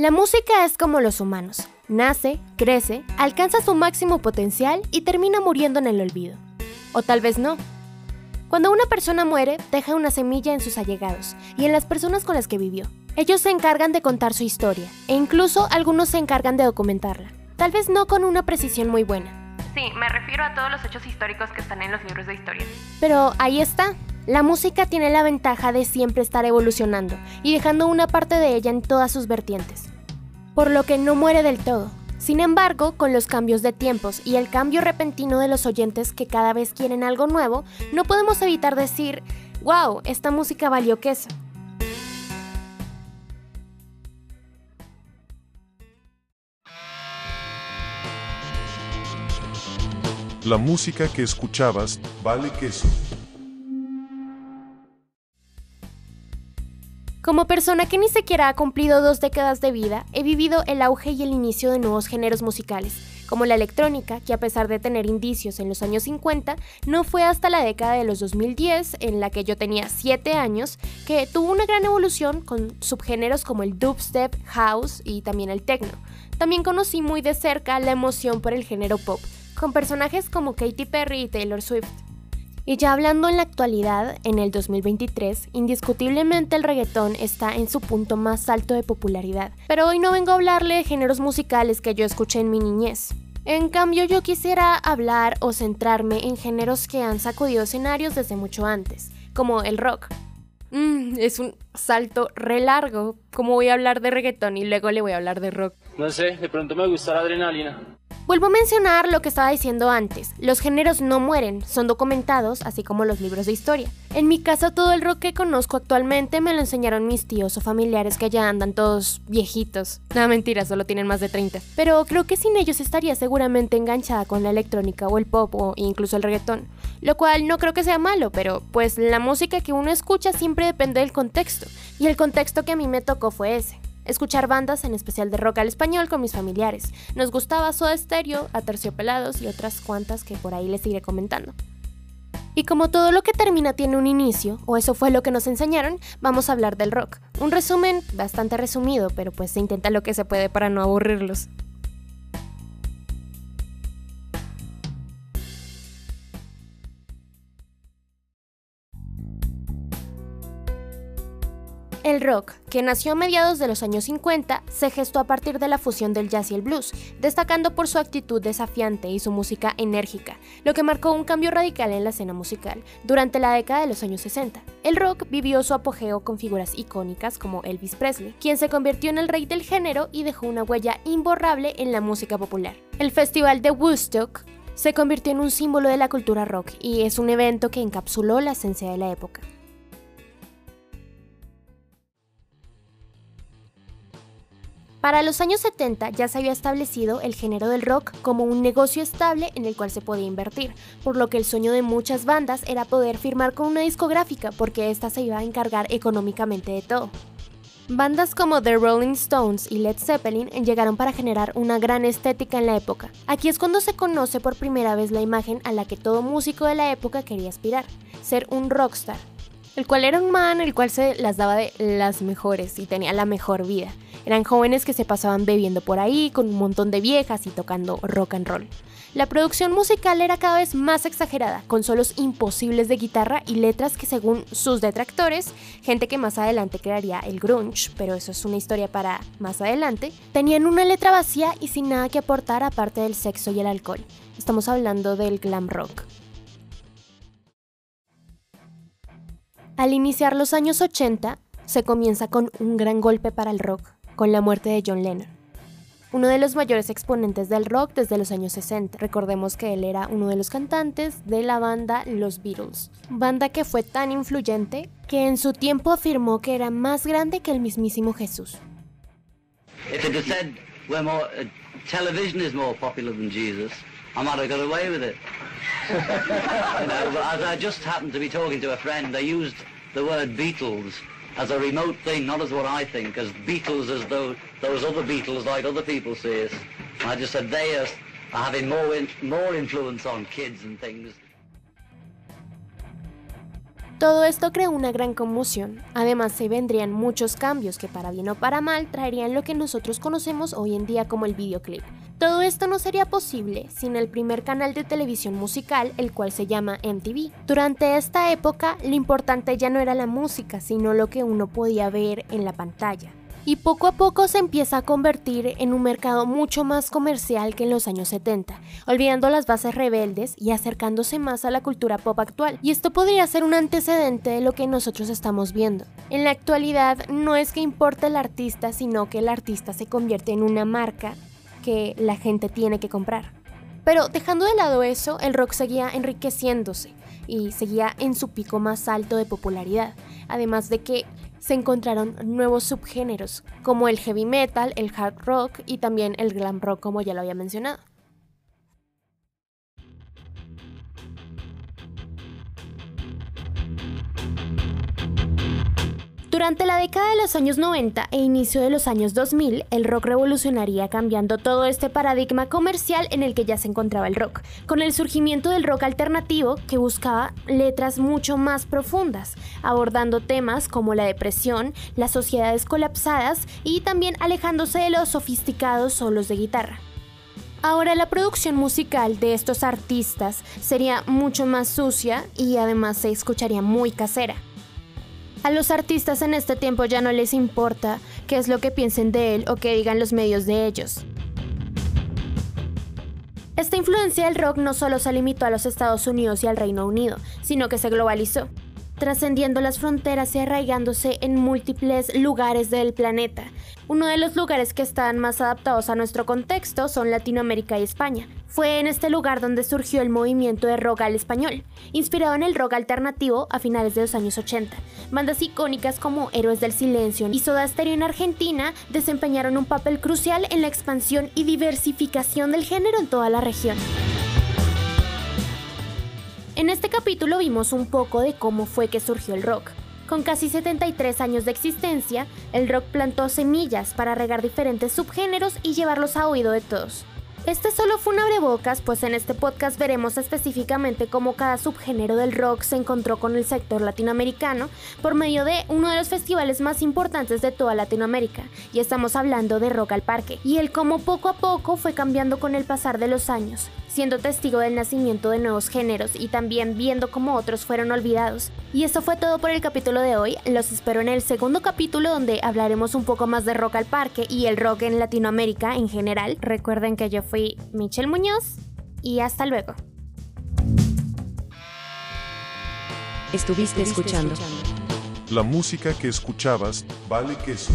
La música es como los humanos. Nace, crece, alcanza su máximo potencial y termina muriendo en el olvido. O tal vez no. Cuando una persona muere, deja una semilla en sus allegados y en las personas con las que vivió. Ellos se encargan de contar su historia e incluso algunos se encargan de documentarla. Tal vez no con una precisión muy buena. Sí, me refiero a todos los hechos históricos que están en los libros de historia. Pero ahí está, la música tiene la ventaja de siempre estar evolucionando y dejando una parte de ella en todas sus vertientes, por lo que no muere del todo. Sin embargo, con los cambios de tiempos y el cambio repentino de los oyentes que cada vez quieren algo nuevo, no podemos evitar decir, wow, esta música valió queso. La música que escuchabas vale queso. Como persona que ni siquiera ha cumplido dos décadas de vida, he vivido el auge y el inicio de nuevos géneros musicales, como la electrónica, que a pesar de tener indicios en los años 50, no fue hasta la década de los 2010, en la que yo tenía 7 años, que tuvo una gran evolución con subgéneros como el dubstep, house y también el techno. También conocí muy de cerca la emoción por el género pop, con personajes como Katy Perry y Taylor Swift. Y ya hablando en la actualidad, en el 2023, indiscutiblemente el reggaetón está en su punto más alto de popularidad. Pero hoy no vengo a hablarle de géneros musicales que yo escuché en mi niñez. En cambio, yo quisiera hablar o centrarme en géneros que han sacudido escenarios desde mucho antes, como el rock. Mm, es un salto re largo. ¿Cómo voy a hablar de reggaetón y luego le voy a hablar de rock? No sé, de pronto me gusta la adrenalina. Vuelvo a mencionar lo que estaba diciendo antes. Los géneros no mueren, son documentados, así como los libros de historia. En mi caso, todo el rock que conozco actualmente me lo enseñaron mis tíos o familiares que ya andan todos viejitos. No, mentira, solo tienen más de 30. Pero creo que sin ellos estaría seguramente enganchada con la electrónica o el pop o incluso el reggaetón. Lo cual no creo que sea malo, pero pues la música que uno escucha siempre depende del contexto. Y el contexto que a mí me tocó fue ese escuchar bandas, en especial de rock al español, con mis familiares. Nos gustaba Soda Stereo, Aterciopelados y otras cuantas que por ahí les iré comentando. Y como todo lo que termina tiene un inicio, o eso fue lo que nos enseñaron, vamos a hablar del rock. Un resumen bastante resumido, pero pues se intenta lo que se puede para no aburrirlos. El rock, que nació a mediados de los años 50, se gestó a partir de la fusión del jazz y el blues, destacando por su actitud desafiante y su música enérgica, lo que marcó un cambio radical en la escena musical durante la década de los años 60. El rock vivió su apogeo con figuras icónicas como Elvis Presley, quien se convirtió en el rey del género y dejó una huella imborrable en la música popular. El Festival de Woodstock se convirtió en un símbolo de la cultura rock y es un evento que encapsuló la esencia de la época. Para los años 70 ya se había establecido el género del rock como un negocio estable en el cual se podía invertir, por lo que el sueño de muchas bandas era poder firmar con una discográfica porque ésta se iba a encargar económicamente de todo. Bandas como The Rolling Stones y Led Zeppelin llegaron para generar una gran estética en la época. Aquí es cuando se conoce por primera vez la imagen a la que todo músico de la época quería aspirar, ser un rockstar, el cual era un man el cual se las daba de las mejores y tenía la mejor vida. Eran jóvenes que se pasaban bebiendo por ahí con un montón de viejas y tocando rock and roll. La producción musical era cada vez más exagerada, con solos imposibles de guitarra y letras que según sus detractores, gente que más adelante crearía el grunge, pero eso es una historia para más adelante, tenían una letra vacía y sin nada que aportar aparte del sexo y el alcohol. Estamos hablando del glam rock. Al iniciar los años 80, se comienza con un gran golpe para el rock, con la muerte de John Lennon. Uno de los mayores exponentes del rock desde los años 60. Recordemos que él era uno de los cantantes de la banda Los Beatles, banda que fue tan influyente que en su tiempo afirmó que era más grande que el mismísimo Jesús. I might have got away with it. you know, but as I just happened to be talking to a friend, they used the word Beatles as a remote thing, not as what I think, as Beatles as though those other Beatles like other people see us. And I just said they are, having more, in, more influence on kids and things. Todo esto creó una gran conmoción. Además, se vendrían muchos cambios que para bien o para mal traerían lo que nosotros conocemos hoy en día como el videoclip. Todo esto no sería posible sin el primer canal de televisión musical, el cual se llama MTV. Durante esta época, lo importante ya no era la música, sino lo que uno podía ver en la pantalla y poco a poco se empieza a convertir en un mercado mucho más comercial que en los años 70, olvidando las bases rebeldes y acercándose más a la cultura pop actual. Y esto podría ser un antecedente de lo que nosotros estamos viendo. En la actualidad no es que importe el artista, sino que el artista se convierte en una marca que la gente tiene que comprar. Pero dejando de lado eso, el rock seguía enriqueciéndose y seguía en su pico más alto de popularidad, además de que se encontraron nuevos subgéneros, como el heavy metal, el hard rock y también el glam rock, como ya lo había mencionado. Durante la década de los años 90 e inicio de los años 2000, el rock revolucionaría cambiando todo este paradigma comercial en el que ya se encontraba el rock, con el surgimiento del rock alternativo que buscaba letras mucho más profundas, abordando temas como la depresión, las sociedades colapsadas y también alejándose de los sofisticados solos de guitarra. Ahora la producción musical de estos artistas sería mucho más sucia y además se escucharía muy casera. A los artistas en este tiempo ya no les importa qué es lo que piensen de él o qué digan los medios de ellos. Esta influencia del rock no solo se limitó a los Estados Unidos y al Reino Unido, sino que se globalizó, trascendiendo las fronteras y arraigándose en múltiples lugares del planeta. Uno de los lugares que están más adaptados a nuestro contexto son Latinoamérica y España, fue en este lugar donde surgió el movimiento de rock al español, inspirado en el rock alternativo a finales de los años 80. Bandas icónicas como Héroes del Silencio y Soda Stereo en Argentina desempeñaron un papel crucial en la expansión y diversificación del género en toda la región. En este capítulo vimos un poco de cómo fue que surgió el rock. Con casi 73 años de existencia, el rock plantó semillas para regar diferentes subgéneros y llevarlos a oído de todos. Este solo fue un abrebocas, pues en este podcast veremos específicamente cómo cada subgénero del rock se encontró con el sector latinoamericano por medio de uno de los festivales más importantes de toda Latinoamérica, y estamos hablando de Rock al Parque, y el cómo poco a poco fue cambiando con el pasar de los años, siendo testigo del nacimiento de nuevos géneros y también viendo cómo otros fueron olvidados. Y eso fue todo por el capítulo de hoy, los espero en el segundo capítulo donde hablaremos un poco más de Rock al Parque y el rock en Latinoamérica en general. Recuerden que yo fui Michelle Muñoz y hasta luego. Estuviste escuchando. La música que escuchabas vale queso.